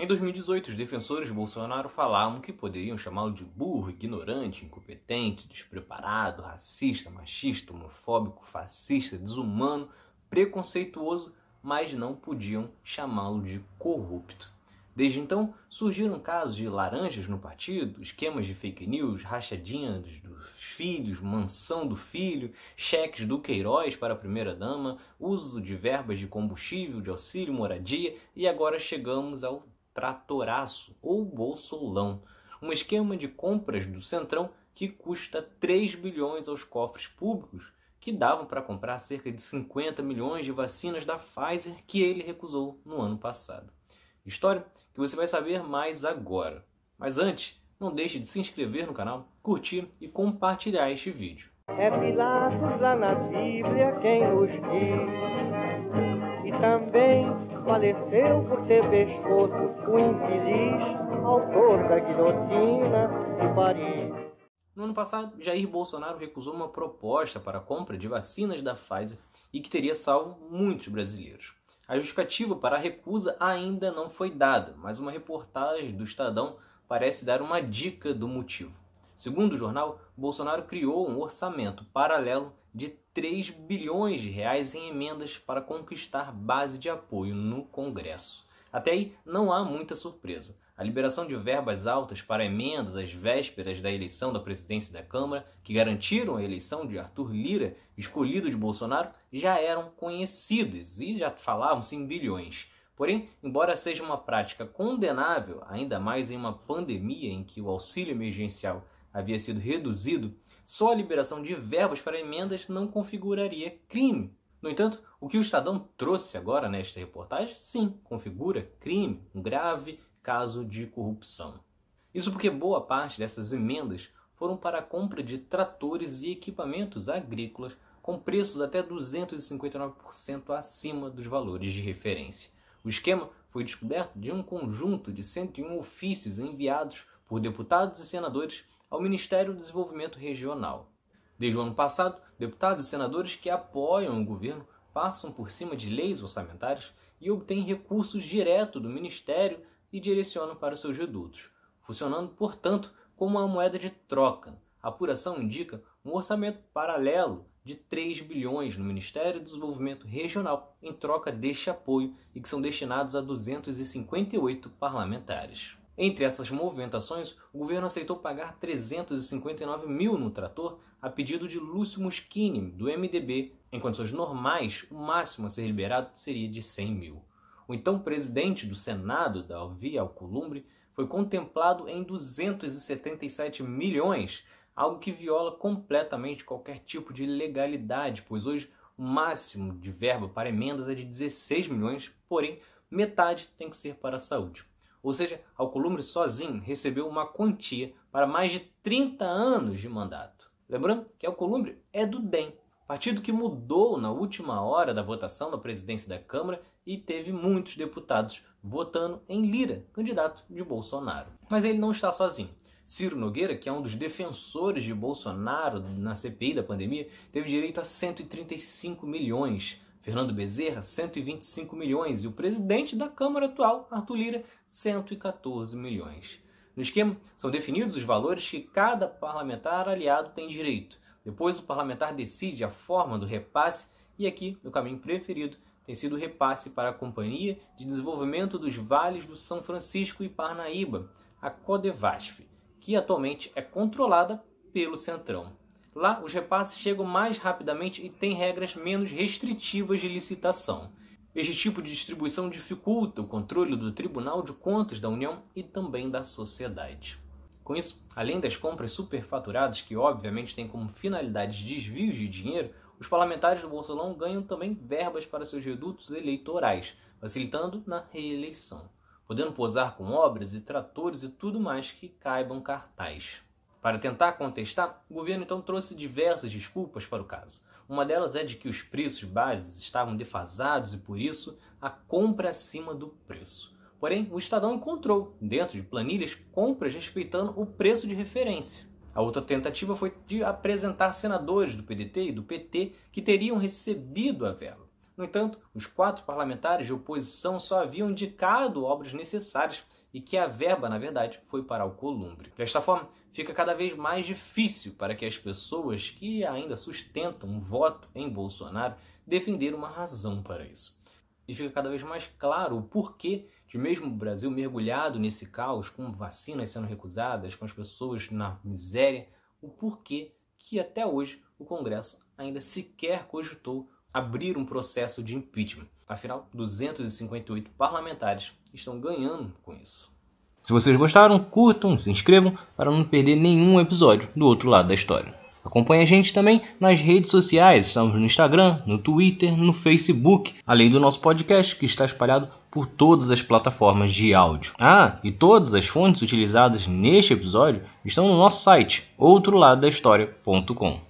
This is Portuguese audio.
Em 2018, os defensores de Bolsonaro falavam que poderiam chamá-lo de burro, ignorante, incompetente, despreparado, racista, machista, homofóbico, fascista, desumano, preconceituoso, mas não podiam chamá-lo de corrupto. Desde então, surgiram casos de laranjas no partido, esquemas de fake news, rachadinhas dos filhos, mansão do filho, cheques do Queiroz para a primeira-dama, uso de verbas de combustível, de auxílio, moradia e agora chegamos ao tratoraço ou bolsolão, um esquema de compras do Centrão que custa 3 bilhões aos cofres públicos, que davam para comprar cerca de 50 milhões de vacinas da Pfizer que ele recusou no ano passado. História que você vai saber mais agora. Mas antes, não deixe de se inscrever no canal, curtir e compartilhar este vídeo. É Pilatos lá na Bíblia quem nos diz, e também faleceu por ter pescoço o infeliz autor da guilhotina de Paris. No ano passado, Jair Bolsonaro recusou uma proposta para a compra de vacinas da Pfizer e que teria salvo muitos brasileiros. A justificativa para a recusa ainda não foi dada, mas uma reportagem do Estadão parece dar uma dica do motivo. Segundo o jornal, Bolsonaro criou um orçamento paralelo de 3 bilhões de reais em emendas para conquistar base de apoio no Congresso. Até aí não há muita surpresa. A liberação de verbas altas para emendas às vésperas da eleição da presidência da Câmara, que garantiram a eleição de Arthur Lira, escolhido de Bolsonaro, já eram conhecidas e já falavam-se em bilhões. Porém, embora seja uma prática condenável, ainda mais em uma pandemia em que o auxílio emergencial havia sido reduzido, só a liberação de verbas para emendas não configuraria crime. No entanto, o que o Estadão trouxe agora nesta reportagem, sim, configura crime, um grave caso de corrupção. Isso porque boa parte dessas emendas foram para a compra de tratores e equipamentos agrícolas com preços até 259% acima dos valores de referência. O esquema foi descoberto de um conjunto de 101 ofícios enviados por deputados e senadores ao Ministério do Desenvolvimento Regional. Desde o ano passado, deputados e senadores que apoiam o governo passam por cima de leis orçamentárias e obtêm recursos direto do Ministério e direcionam para seus redutos, funcionando, portanto, como uma moeda de troca. A apuração indica um orçamento paralelo de 3 bilhões no Ministério do Desenvolvimento Regional em troca deste apoio e que são destinados a 258 parlamentares. Entre essas movimentações, o governo aceitou pagar 359 mil no trator a pedido de Lúcio Muschini, do MDB. Em condições normais, o máximo a ser liberado seria de 100 mil. O então presidente do Senado, Davi Alcolumbre, foi contemplado em 277 milhões, algo que viola completamente qualquer tipo de legalidade, pois hoje o máximo de verba para emendas é de 16 milhões, porém metade tem que ser para a saúde. Ou seja, Alcolumbre sozinho recebeu uma quantia para mais de 30 anos de mandato. Lembrando que Alcolumbre é do DEM, partido que mudou na última hora da votação da presidência da Câmara e teve muitos deputados votando em Lira, candidato de Bolsonaro. Mas ele não está sozinho. Ciro Nogueira, que é um dos defensores de Bolsonaro na CPI da pandemia, teve direito a 135 milhões Fernando Bezerra, 125 milhões, e o presidente da Câmara atual, Arthur Lira, 114 milhões. No esquema, são definidos os valores que cada parlamentar aliado tem direito. Depois, o parlamentar decide a forma do repasse, e aqui, o caminho preferido, tem sido o repasse para a Companhia de Desenvolvimento dos Vales do São Francisco e Parnaíba, a Codevasf, que atualmente é controlada pelo Centrão. Lá, os repasses chegam mais rapidamente e têm regras menos restritivas de licitação. Este tipo de distribuição dificulta o controle do Tribunal de Contas da União e também da sociedade. Com isso, além das compras superfaturadas, que obviamente têm como finalidade desvios de dinheiro, os parlamentares do Bolsonaro ganham também verbas para seus redutos eleitorais, facilitando na reeleição, podendo posar com obras e tratores e tudo mais que caibam cartaz. Para tentar contestar, o governo então trouxe diversas desculpas para o caso. Uma delas é de que os preços bases estavam defasados e por isso a compra acima do preço. Porém, o Estadão encontrou, dentro de planilhas, compras respeitando o preço de referência. A outra tentativa foi de apresentar senadores do PDT e do PT que teriam recebido a verba. No entanto, os quatro parlamentares de oposição só haviam indicado obras necessárias e que a verba, na verdade, foi para o Columbre. Desta forma, fica cada vez mais difícil para que as pessoas que ainda sustentam um voto em Bolsonaro defender uma razão para isso. E fica cada vez mais claro o porquê de mesmo o Brasil mergulhado nesse caos, com vacinas sendo recusadas, com as pessoas na miséria, o porquê que até hoje o Congresso ainda sequer cogitou abrir um processo de impeachment. Afinal, 258 parlamentares estão ganhando com isso. Se vocês gostaram, curtam, se inscrevam para não perder nenhum episódio do outro lado da história. Acompanhe a gente também nas redes sociais, estamos no Instagram, no Twitter, no Facebook, além do nosso podcast que está espalhado por todas as plataformas de áudio. Ah, e todas as fontes utilizadas neste episódio estão no nosso site, outroladodahistoria.com.